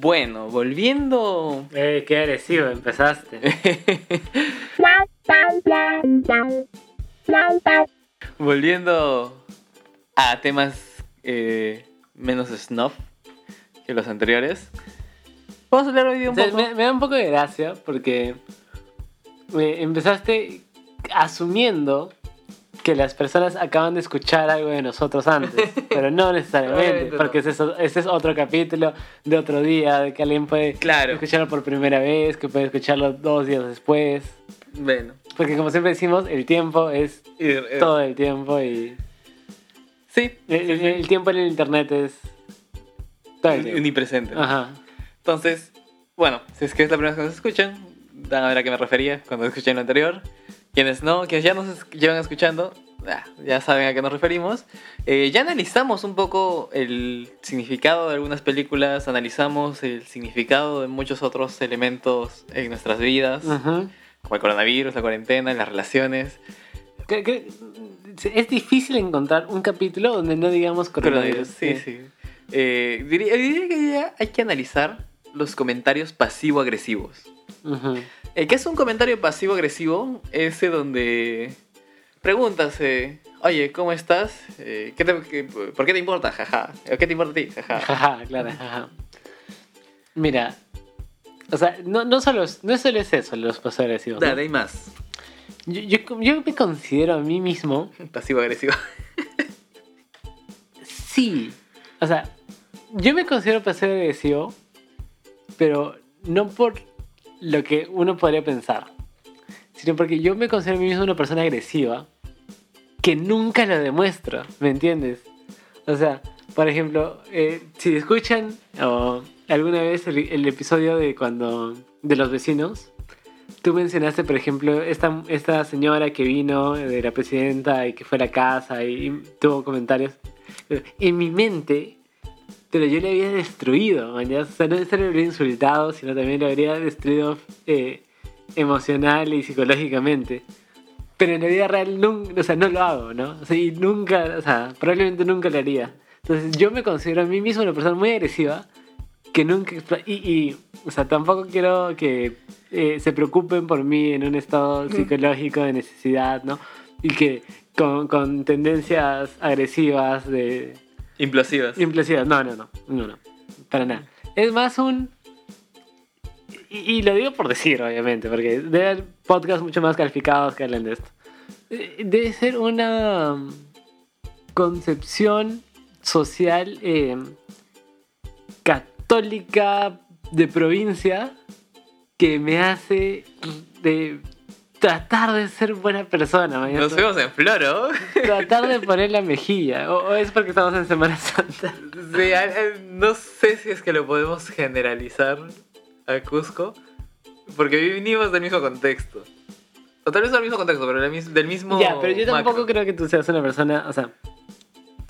Bueno, volviendo. Eh, qué agresivo empezaste. volviendo a temas eh, menos snuff que los anteriores. Vamos a hablar hoy de un O sea, poco. me, me da un poco de gracia porque eh, empezaste asumiendo que las personas acaban de escuchar algo de nosotros antes, pero no necesariamente, porque ese es, o- ese es otro capítulo de otro día, de que alguien puede Claro. escucharlo por primera vez, que puede escucharlo dos días después, Bueno. porque como siempre decimos, el tiempo es eh, todo el tiempo y Sí. el, el- el tiempo en el internet es todo el tiempo. Unipresente. Ajá. Entonces, bueno, si es que es la primera vez que nos escuchan, van a ver a qué me refería cuando escuchen lo anterior. Quienes no, quienes ya nos llevan escuchando, ya saben a qué nos referimos. Eh, ya analizamos un poco el significado de algunas películas, analizamos el significado de muchos otros elementos en nuestras vidas, Ujú. como el coronavirus, la cuarentena, las relaciones. Es difícil encontrar un capítulo donde no digamos coronavirus. Coronavirus, sí, sí. Eh, diría, diría que ya hay que analizar los comentarios pasivo-agresivos. Ujú. El que es un comentario pasivo-agresivo, ese donde preguntas, eh, oye, ¿cómo estás? Eh, ¿qué te- qué- ¿Por qué te importa? Jaja. ¿Qué te importa a ti? Jaja. Jaja, claro, jaja. Mira, o sea, no, no, solo, es- no solo es eso los pasos agresivos. ¿no? Dale, hay más. Yo, yo, yo me considero a mí mismo, Pasivo-agresivo. sí, o sea, yo me considero pasivo agresivo, pero no por lo que uno podría pensar, sino porque yo me considero a mí mismo una persona agresiva que nunca lo demuestro, ¿me entiendes? O sea, por ejemplo, eh, si escuchan o alguna vez el, el episodio de cuando de los vecinos, tú mencionaste, por ejemplo, esta, esta señora que vino de la presidenta y que fue a la casa y, y tuvo comentarios. En mi mente, pero yo le había destruido, man, ya. O sea, no solo le habría insultado, sino también le habría destruido eh, emocional y psicológicamente. Pero en la vida real nunca, o sea, no lo hago, ¿no? O sea, y nunca, o sea, probablemente nunca lo haría. Entonces yo me considero a mí mismo una persona muy agresiva que nunca... Y, y o sea, tampoco quiero que eh, se preocupen por mí en un estado psicológico de necesidad, ¿no? Y que con, con tendencias agresivas de... Implosivas. Implosivas. No, no, no, no, no, para nada. Es más un... Y, lo digo por decir, obviamente, porque debe haber podcasts mucho más calificados que hablen de esto. Eh, Debe ser una um, concepción social eh, católica de provincia que me hace de tratar de ser buena persona. mañana. Nos vemos en Floro. Tratar de poner la mejilla. O, o es porque estamos en Semana Santa. Sí, a- no sé si es que lo podemos generalizar a Cusco, porque venimos del mismo contexto. O tal vez del mismo contexto, pero del mis- del mismo. Ya, pero yo tampoco macro. creo que tú seas una persona, o sea,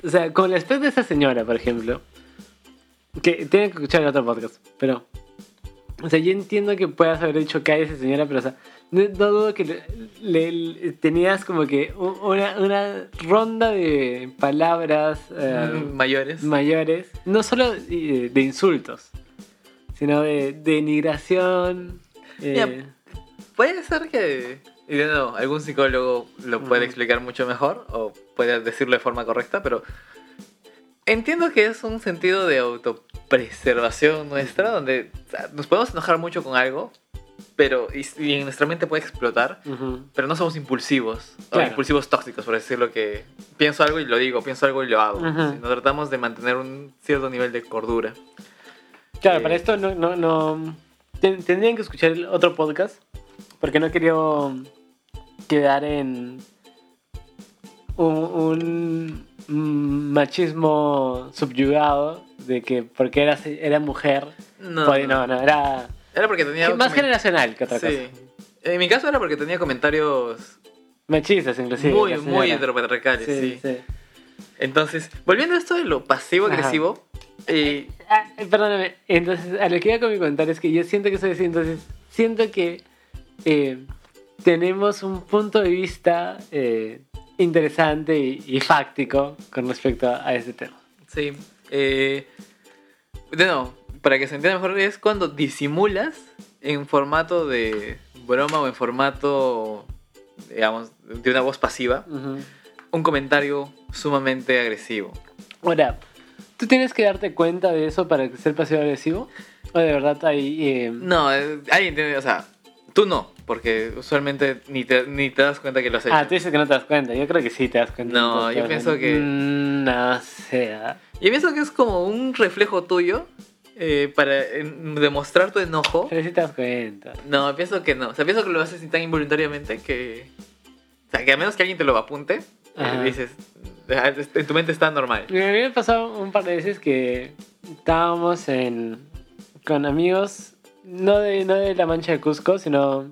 o sea, con el aspecto de esa señora, por ejemplo, que tienen que escuchar el otro podcast, pero, o sea, yo entiendo que puedas haber dicho que hay esa señora, pero, o sea, no, no dudo que le, le- le- tenías como que una, una ronda de palabras eh, Mm, mayores. mayores, no solo de insultos, sino de denigración. eh. Puede ser que. Nuevo, algún psicólogo lo puede explicar mucho mejor o puede decirlo de forma correcta, pero entiendo que es un sentido de autopreservación nuestra, donde nos podemos enojar mucho con algo, pero y, y en nuestra mente puede explotar, pero no somos impulsivos, o impulsivos tóxicos, por decirlo que pienso algo y lo digo, pienso algo y lo hago. Ujú. Nos tratamos de mantener un cierto nivel de cordura. Claro, Eh, para esto no, no, no ten- tendrían que escuchar el otro podcast porque no quería quedar en un, un machismo subyugado de que porque era, era mujer, No, podía- no, no, era Era porque tenía... más generacional que otra Sí. cosa. En mi caso era porque tenía comentarios Machistas inclusive. muy, muy heteropatriarcales, sí. Sí, sí. Entonces, volviendo a esto de lo pasivo-agresivo, eh, Ah, eh, perdóname, entonces a lo que iba con mi comentario es que yo siento que soy así, entonces siento que eh, tenemos un punto de vista eh, interesante y, y fáctico con respecto a, ese tema. sí. eh, de nuevo, para que se entienda mejor, es cuando disimulas en formato de broma o en formato, digamos, de una voz pasiva, Ujú. un comentario sumamente agresivo. Ahora, ¿tú tienes que darte cuenta de eso para ser pasivo agresivo? ¿O de verdad hay... eh, No, eh, alguien tiene, o sea, tú no, porque usualmente ni te, ni te das cuenta que lo has hecho. Ah, tú dices que no te das cuenta. Yo creo que sí te das cuenta. No, yo pienso que- Mm, No sé. ah. Yo pienso que es como un reflejo tuyo eh, para en- demostrar tu enojo. Pero sí te das cuenta. No, pienso que no. O sea, pienso que lo haces tan involuntariamente que. O sea, que a menos que alguien te lo apunte, eh, dices. "Ah, En tu mente está normal. A mí me pasado un par de veces que estábamos en, con amigos, no de, no de la mancha de Cusco, sino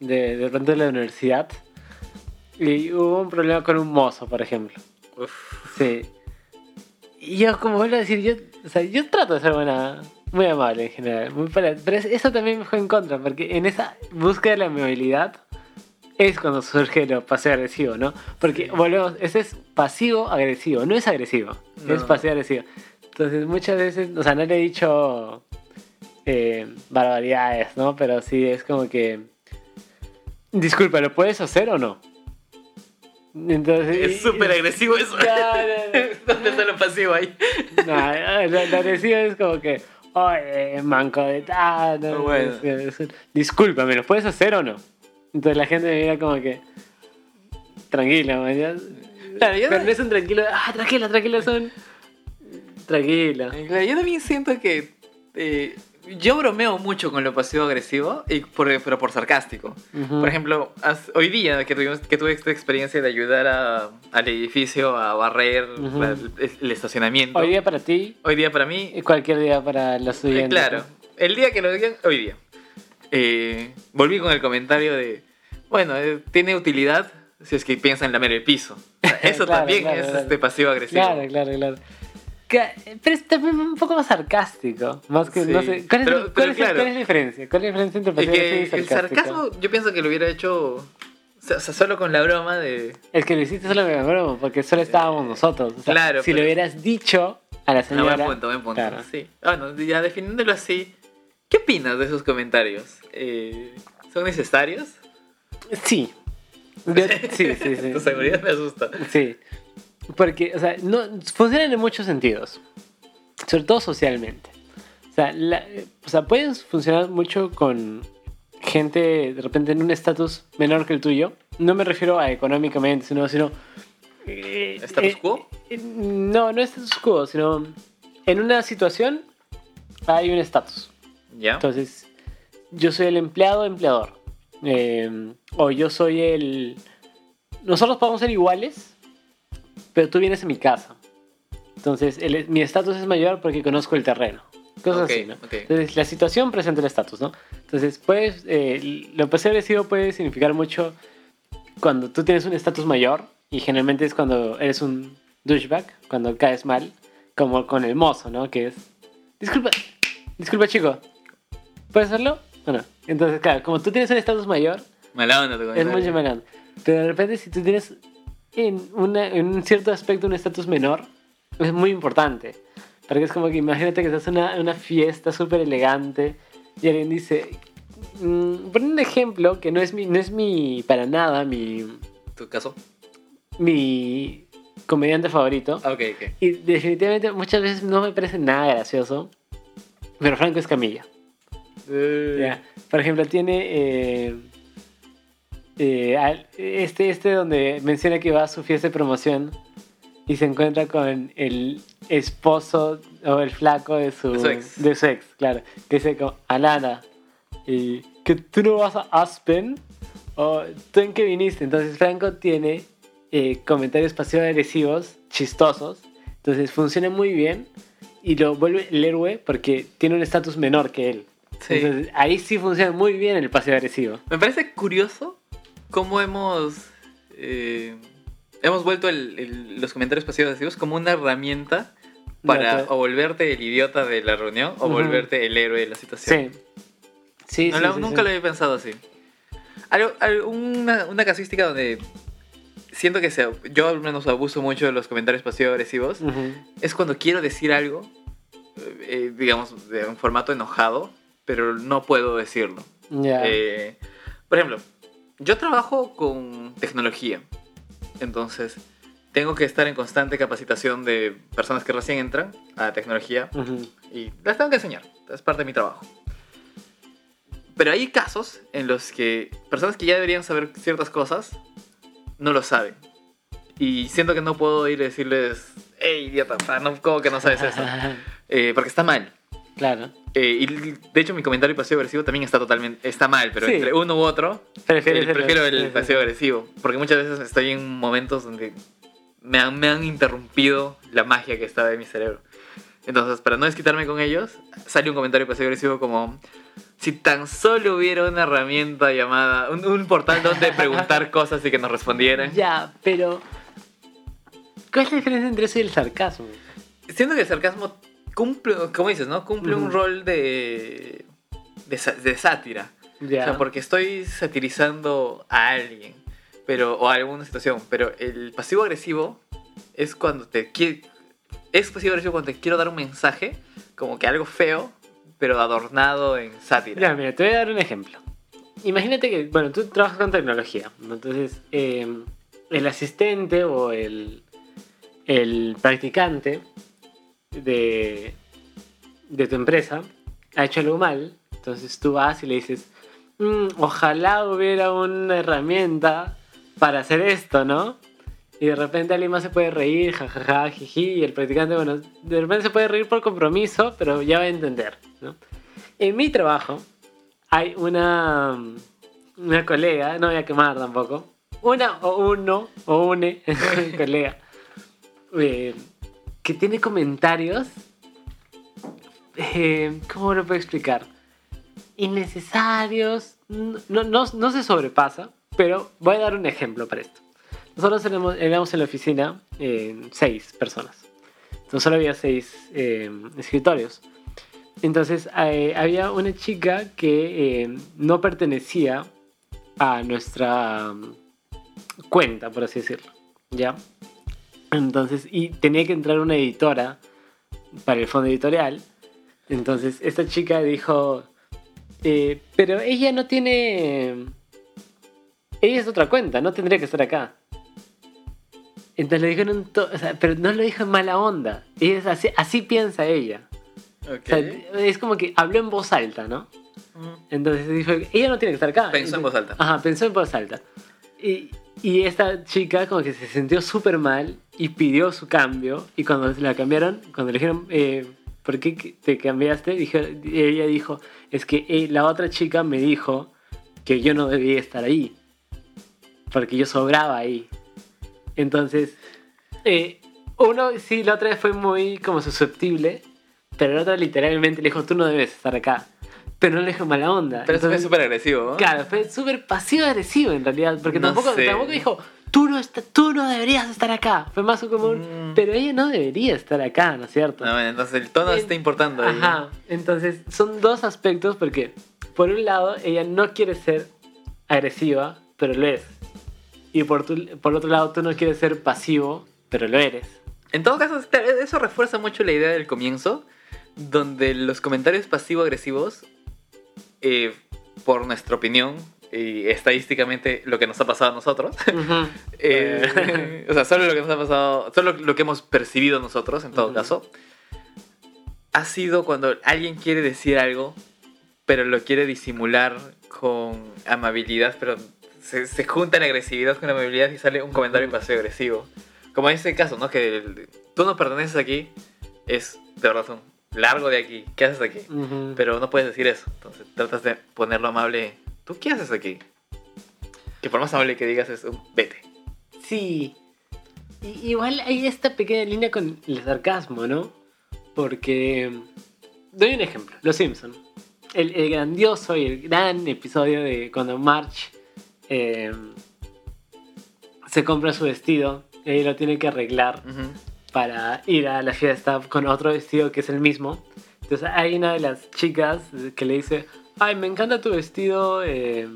de, de pronto de la universidad. Y hubo un problema con un mozo, por ejemplo. Uf. Sí. Y yo, como vuelvo a decir, yo, o sea, yo trato de ser buena, muy amable en general. Muy pala- pero es- eso también me fue en contra, porque en esa búsqueda de la amabilidad es cuando surge lo pasivo-agresivo, ¿no? Porque, volvemos, ese es pasivo-agresivo, no es agresivo, es pasivo-agresivo. Entonces, muchas veces, o sea, no le he dicho eh, barbaridades, ¿no? Pero sí es como que. Disculpa, ¿lo puedes hacer o no? Entonces, Es súper agresivo eso. No, no. ¿Dónde está lo pasivo ahí? No, lo, lo agresivo es como que, oye, manco de tal. no, Bueno. es- es- discúlpame, ¿lo puedes hacer o no? Entonces la gente me mira como que, tranquila, man, ya- Claro, yo, Pero no es un tranquilo, ah, tranquila, tranquila, son. Tranquila. Eh, claro, yo también siento que. eh, yo bromeo mucho con lo pasivo-agresivo, y por, pero por sarcástico. Ujú. Por ejemplo, hoy día que, tuvimos, que tuve esta experiencia de ayudar a- al edificio a barrer el, el estacionamiento. Hoy día para ti Hoy día para mí, y cualquier día para los eh, estudiantes. claro, el día que lo digan, hoy día. Eh, volví con el comentario de, bueno, eh, tiene utilidad si es que piensa en lamer el piso. Eso Claro, también claro, es claro. este pasivo-agresivo. Claro, claro, claro. Pero es también un poco más sarcástico. Más que, Sí, no sé. ¿Cuál es, pero- cuál pero es- claro. cuál es la diferencia? ¿Cuál es la diferencia entre Es pasivo que agresivo y el sarcástico? sarcasmo yo pienso que lo hubiera hecho, o sea, solo con la broma de... Es que lo hiciste solo con broma, porque solo estábamos nosotros. O sea, claro, si pero- lo hubieras dicho a la No, señora. buen punto, buen punto. Claro. Sí. Bueno, ya definiéndolo así, ¿qué opinas de esos comentarios? Eh, ¿Son necesarios? Sí. Yo- sí, sí, sí. Tu seguridad me asusta. Sí. Porque, o sea, no, funcionan en muchos sentidos. Sobre todo socialmente. O sea, la- o sea, pueden funcionar mucho con gente de repente en un estatus menor que el tuyo. No me refiero a económicamente, sino... sino eh, ¿Status eh, quo? eh, no, no es status quo, sino en una situación hay un estatus. ¿Ya? Entonces, yo soy el empleado empleador. Eh, o yo soy el... Nosotros podemos ser iguales, pero tú vienes a mi casa. Entonces, el- mi estatus es mayor porque conozco el terreno. Cosas Ok, así, ¿no? ok. Entonces, la situación presenta el estatus, ¿no? Entonces, puedes, eh, lo pasivo agresivo puede significar mucho cuando tú tienes un estatus mayor, y generalmente es cuando eres un douchebag, cuando caes mal, como con el mozo, ¿no? Que es, disculpa, disculpa chico, ¿puedes hacerlo? o no? Entonces, claro, como tú tienes un estatus mayor, Mala onda es comentario. mucho menor. Pero de repente, si tú tienes en, una, en un cierto aspecto un estatus menor, es muy importante. Porque es como que imagínate que estás en una, fiesta súper elegante y alguien dice. Mm, pon un ejemplo que no es mi, no es mi para nada mi, ¿Tu caso? mi comediante favorito. Ah, ok, ok. Y definitivamente muchas veces no me parece nada gracioso. Pero Franco Escamilla. Ya. Por ejemplo, tiene eh, eh, este, este donde menciona que va a su fiesta de promoción y se encuentra con el esposo o el flaco de su, De su ex. de su ex, claro. Que dice como, Alana, y que tú no vas a Aspen o tú en qué viniste. Entonces Franco tiene eh, comentarios pasivo-agresivos, chistosos. Entonces funciona muy bien y lo vuelve el héroe porque tiene un estatus menor que él. Sí. Entonces, ahí sí funciona muy bien el pasivo agresivo. Me parece curioso cómo hemos. eh, hemos vuelto el- el- los comentarios pasivos agresivos como una herramienta para o volverte el idiota de la reunión o volverte el héroe de la situación. Sí. Sí, No sí, lo- sí, nunca sí. lo había pensado así. Algo- algo- una, una casuística donde siento que se, yo al menos abuso mucho de los comentarios pasivo-agresivos Ujú. es cuando quiero decir algo eh, digamos, de un formato enojado, pero no puedo decirlo. Eh, por ejemplo, yo trabajo con tecnología, entonces tengo que estar en constante capacitación de personas que recién entran a la tecnología y las tengo que enseñar, es parte de mi trabajo. Pero hay casos en los que personas que ya deberían saber ciertas cosas no lo saben. Y siento que no puedo ir a decirles, hey, idiota, no, ¿cómo que no sabes eso? Eh, porque está mal. Claro. Eh, y de hecho mi comentario pasivo agresivo también está totalmente está mal, pero Sí. entre uno u otro eh, prefiero el sí, sí. pasivo agresivo, porque muchas veces estoy en momentos donde me han, me han interrumpido la magia que estaba en mi cerebro. Entonces, para no desquitarme con ellos, sale un comentario pasivo agresivo como si tan solo hubiera una herramienta llamada un, un portal donde preguntar cosas y que nos respondieran. Ya, pero. ¿Cuál es la diferencia entre eso y el sarcasmo? Siento que el sarcasmo cumple, como dices, ¿no? Cumple un rol de de, de sátira. Ya. O sea, porque estoy satirizando a alguien, pero o a alguna situación, pero el pasivo agresivo es cuando te quiere es pasivo agresivo cuando te quiero dar un mensaje como que algo feo, pero adornado en sátira. Ya, mira, te voy a dar un ejemplo. Imagínate que, bueno, tú trabajas con tecnología, ¿no? entonces eh, el asistente o el, el practicante de, de tu empresa ha hecho algo mal, entonces tú vas y le dices, "Mm, ojalá hubiera una herramienta para hacer esto, ¿no? Y de repente alguien más se puede reír, jajaja, jiji, y el practicante, bueno, de repente se puede reír por compromiso, pero ya va a entender, ¿no? En mi trabajo hay una, una colega, no voy a quemar tampoco, una o uno o une colega, eh, que tiene comentarios, eh, ¿cómo lo puedo explicar? Innecesarios, no, no, se sobrepasa, pero voy a dar un ejemplo para esto. Nosotros éramos, éramos en la oficina eh, seis personas. Entonces solo había seis eh, escritorios. Entonces eh, había una chica que no pertenecía a nuestra mm, cuenta, por así decirlo. ¿Ya? Entonces, y tenía que entrar una editora para el fondo editorial. Entonces, esta chica dijo, eh, pero ella no tiene... Ella es otra cuenta, no tendría que estar acá. Entonces le dijeron, o sea, pero no lo dijo en mala onda. Ella es así, así piensa ella. Ok. O sea, es como que habló en voz alta, ¿no? Mm. Entonces dijo, ella no tiene que estar acá. Pensó en voz alta. Ajá, pensó en voz alta. Y, y esta chica como que se sintió súper mal y pidió su cambio. Y cuando la cambiaron, cuando le dijeron, eh, ¿por qué te cambiaste? Dijo, ella dijo, es que eh, la otra chica me dijo que yo no debía estar ahí. Porque yo sobraba ahí. Entonces, eh, uno sí, la otra vez fue muy como susceptible. Pero la otra literalmente le dijo, tú no debes estar acá. Pero no le dijo mala onda. Pero eso fue Entonces- súper agresivo, ¿no? Claro, fue súper pasivo-agresivo en realidad, porque No tampoco, sé. tampoco dijo, tú no, está- tú no deberías estar acá. Fue más como un, Mm. pero ella no debería estar acá, ¿no es cierto? No, entonces el tono En- está importando ahí. Ajá, entonces son dos aspectos porque, por un lado, ella no quiere ser agresiva, pero lo es. Y por, tu- por otro lado, tú no quieres ser pasivo, pero lo eres. En todo caso, este- eso refuerza mucho la idea del comienzo, donde los comentarios pasivo-agresivos, eh, por nuestra opinión, y estadísticamente lo que nos ha pasado a nosotros, Ujú. eh, o sea, solo lo que nos ha pasado, solo lo que hemos percibido nosotros, en todo Ujú. caso, ha sido cuando alguien quiere decir algo, pero lo quiere disimular con amabilidad, pero se, se junta la agresividad con la amabilidad y sale un comentario pasivo-agresivo. Como en este caso, ¿no? Que el- tú no perteneces aquí, es de razón, largo de aquí, ¿qué haces aquí? Pero no puedes decir eso, entonces tratas de ponerlo amable, ¿tú qué haces aquí? Que por más amable que digas es un vete. Sí. Igual hay esta pequeña línea con el sarcasmo, ¿no? Porque. Doy un ejemplo: Los Simpson. El, el grandioso y el gran episodio de cuando March eh, se compra su vestido y lo tiene que arreglar para ir a la fiesta con otro vestido que es el mismo. Entonces hay una de las chicas que le dice: Ay, me encanta tu vestido eh,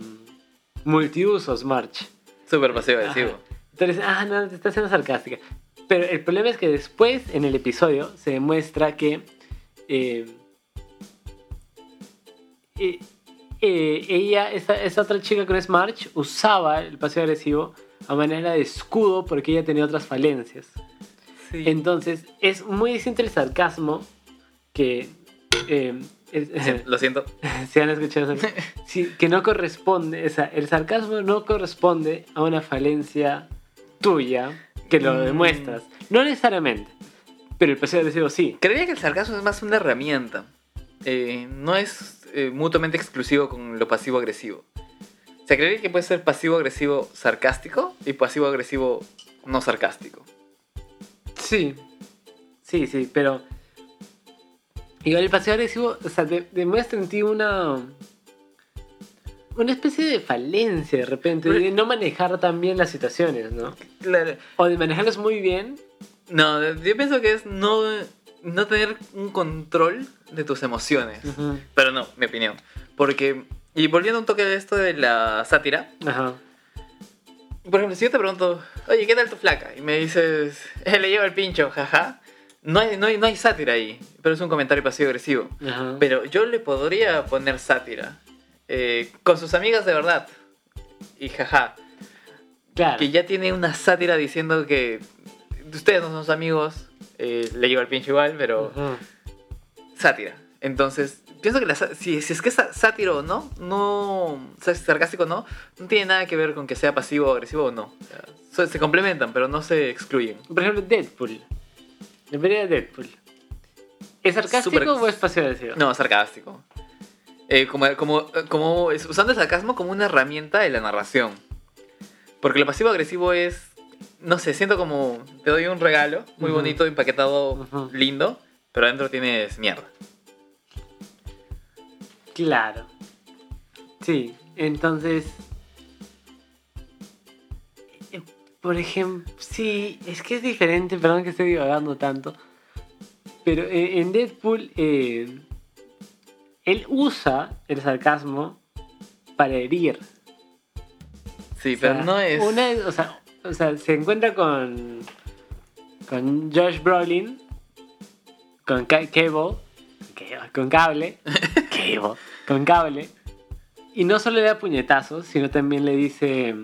multiusos, March. Súper pasivo-agresivo. Ajá. Entonces, ah, no, te está siendo sarcástica. Pero el problema es que después, en el episodio, se demuestra que eh, eh, eh, ella, esa, esa otra chica que no es March, usaba el pasivo agresivo a manera de escudo porque ella tenía otras falencias. Sí. Entonces, es muy distinto el sarcasmo que... eh, Lo siento. si han escuchado eso, sí, que no corresponde, o sea, el sarcasmo no corresponde a una falencia tuya que lo Mm. demuestras. No necesariamente, pero el pasivo agresivo sí. Creería que el sarcasmo es más una herramienta. Eh, no es eh, mutuamente exclusivo con lo pasivo-agresivo. O sea, creería que puede ser pasivo-agresivo sarcástico y pasivo-agresivo no sarcástico. Sí, sí, sí, pero igual el pasivo agresivo, o sea, de- demuestra en ti una una especie de falencia de repente, de no manejar tan bien las situaciones, ¿no? Claro. O de manejarlas muy bien. No, yo pienso que es no, no tener un control de tus emociones. Pero no, mi opinión. Porque, y volviendo un toque de esto de la sátira, Ajá. por ejemplo, si yo te pregunto, oye, ¿qué tal tu flaca? Y me dices, eh, le lleva el pincho, jaja. No hay, no, hay, no hay sátira ahí, pero es un comentario pasivo-agresivo. Ajá. Pero yo le podría poner sátira. eh, con sus amigas de verdad. Y jaja. claro. Que ya tiene una sátira diciendo que ustedes no son amigos. eh, le lleva el pincho igual, pero Ajá. sátira. Entonces, pienso que la, si, si es que es sátiro o no, no, sarcástico o no, no tiene nada que ver con que sea pasivo o agresivo o no. O sea, se complementan, pero no se excluyen. Por ejemplo, Deadpool. La pelea de Deadpool. ¿Es sarcástico o es pasivo agresivo? No, sarcástico. Eh, como, como, como es- usando el sarcasmo como una herramienta de la narración. Porque lo pasivo-agresivo es, no sé, siento como te doy un regalo muy bonito, empaquetado, lindo, pero adentro tienes mierda. Claro. Sí, entonces. Por ejemplo, sí, es que es diferente, perdón que esté divagando tanto. Pero en Deadpool, eh, él usa el sarcasmo para herir. Sí, O pero no es... Una, o, sea, o sea, se encuentra con. con Josh Brolin, con Ca- Cable, Cable, con cable, Cable, con cable, y no solo le da puñetazos, sino también le dice.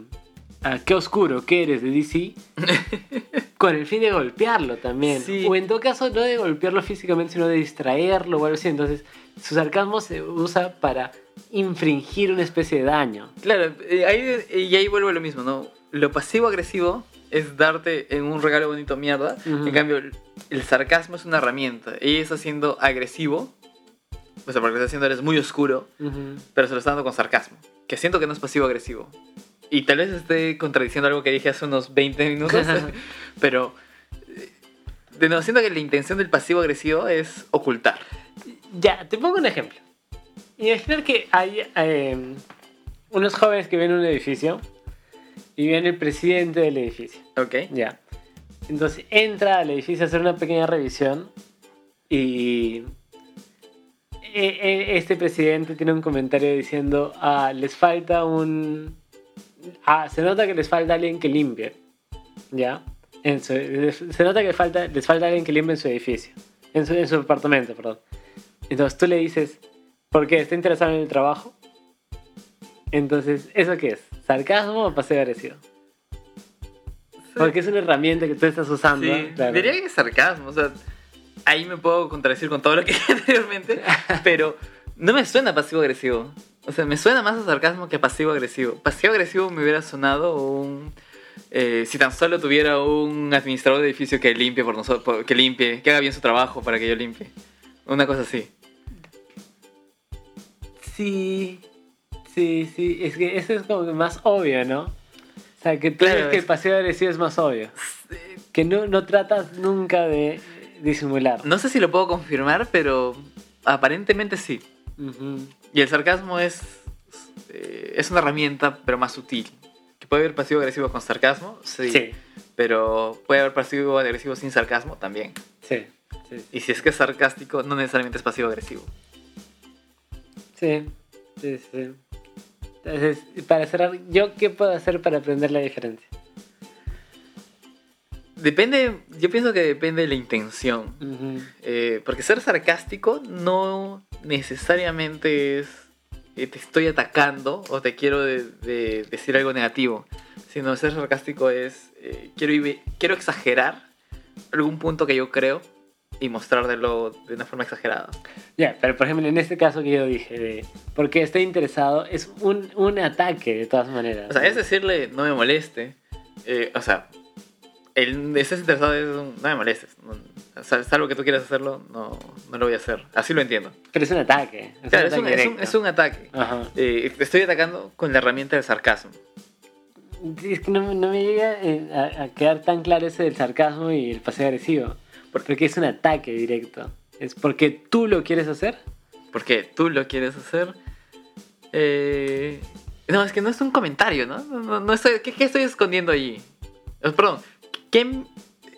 "Ah, qué oscuro que eres de DC. con el fin de golpearlo también. Sí. O en todo caso, no de golpearlo físicamente, sino de distraerlo o algo así. Entonces, su sarcasmo se usa para infringir una especie de daño. Claro, eh, ahí, y ahí vuelvo a lo mismo, ¿no? Lo pasivo-agresivo es darte en un regalo bonito mierda. Ujú. En cambio, el, el sarcasmo es una herramienta. Ella está siendo agresivo. O sea, porque está haciendo eres muy oscuro, Ujú. pero se lo está dando con sarcasmo. Que siento que no es pasivo-agresivo. Y tal vez esté contradiciendo algo que dije hace unos 20 minutos. pero, eh, de nuevo, siento que la intención del pasivo-agresivo es ocultar. Ya, te pongo un ejemplo. Imaginar que hay eh, unos jóvenes que ven un edificio y ven el presidente del edificio. ¿Ok? Ya. Entonces entra al edificio a hacer una pequeña revisión y e- e- este presidente tiene un comentario diciendo, ah, les falta un... Ah, se nota que les falta alguien que limpie. ¿Ya? En su- se nota que falta, les falta alguien que limpie en su edificio. En su, en su apartamento, perdón. Entonces tú le dices, ¿por qué? ¿Está interesado en el trabajo? Entonces, ¿eso qué es? ¿Sarcasmo o paseo agresivo? Porque es una herramienta que tú estás usando. Sí, claro. diría que es sarcasmo, o sea, ahí me puedo contradecir con todo lo que dije anteriormente, pero no me suena pasivo-agresivo. O sea, me suena más a sarcasmo que pasivo-agresivo. Pasivo-agresivo me hubiera sonado un... eh, si tan solo tuviera un administrador de edificio que limpie por nosotros, que limpie, que haga bien su trabajo para que yo limpie. Una cosa así. Sí, sí, sí. Es que eso es como más obvio, ¿no? O sea, que tú Claro, crees que es- el paseo agresivo es más obvio. Que no, no tratas nunca de disimular. No sé si lo puedo confirmar, pero aparentemente sí. Ujú. Y el sarcasmo es, eh, es una herramienta, pero más sutil. Que puede haber pasivo-agresivo con sarcasmo, sí. Sí, Pero puede haber pasivo-agresivo sin sarcasmo también. sí, sí. Y si es que es sarcástico, no necesariamente es pasivo-agresivo. Sí, sí, sí. Entonces, para cerrar, ¿yo qué puedo hacer para aprender la diferencia? Depende, yo pienso que depende de la intención. Eh, porque ser sarcástico no necesariamente es eh, te estoy atacando o te quiero de- de decir algo negativo. Sino ser sarcástico es eh, quiero, quiero exagerar algún punto que yo creo y mostrarlo de una forma exagerada. Ya, pero por ejemplo, en este caso que yo dije, de porque estoy interesado, es un, un ataque de todas maneras. O sea, es decirle no me moleste. eh, o sea, el estés interesado es un, no me molestes. no- salvo que tú quieras hacerlo, no, no lo voy a hacer. Así lo entiendo. Pero es un ataque. Es Claro, un es, un, ataque es un- es un ataque. Eh, te estoy atacando con la herramienta del sarcasmo. Es que no, no me llega eh, a, a quedar tan claro ese del sarcasmo y el paseo agresivo. Porque es un ataque directo. Es porque tú lo quieres hacer. Porque tú lo quieres hacer. Eh, no, es que no es un comentario, ¿no? No, no- no estoy, ¿qué, qué estoy escondiendo allí? Eh, Perdón,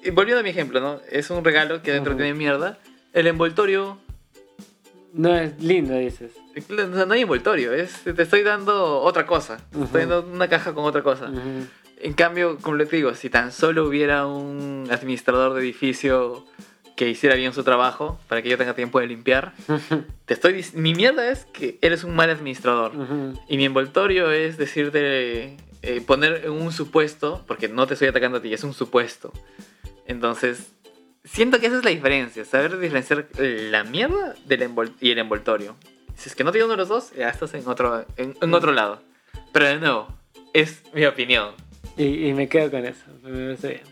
¿qué, volviendo a mi ejemplo, ¿no? Es un regalo que dentro tiene mierda. El envoltorio No es lindo, dices. O sea, no hay envoltorio, es, te estoy dando otra cosa. Te estoy dando una caja con otra cosa. En cambio, como les digo, si tan solo hubiera un administrador de edificio que hiciera bien su trabajo para que yo tenga tiempo de limpiar, te estoy mi mierda es que eres un mal administrador. Y mi envoltorio es decirte, eh, poner un supuesto, porque no te estoy atacando a ti, es un supuesto. Entonces, siento que esa es la diferencia, saber diferenciar la mierda del y el envoltorio. Si es que no tiene uno de los dos, ya estás en otro, en, otro lado. Pero de nuevo, es mi opinión. Y, me quedo con eso. Me parece.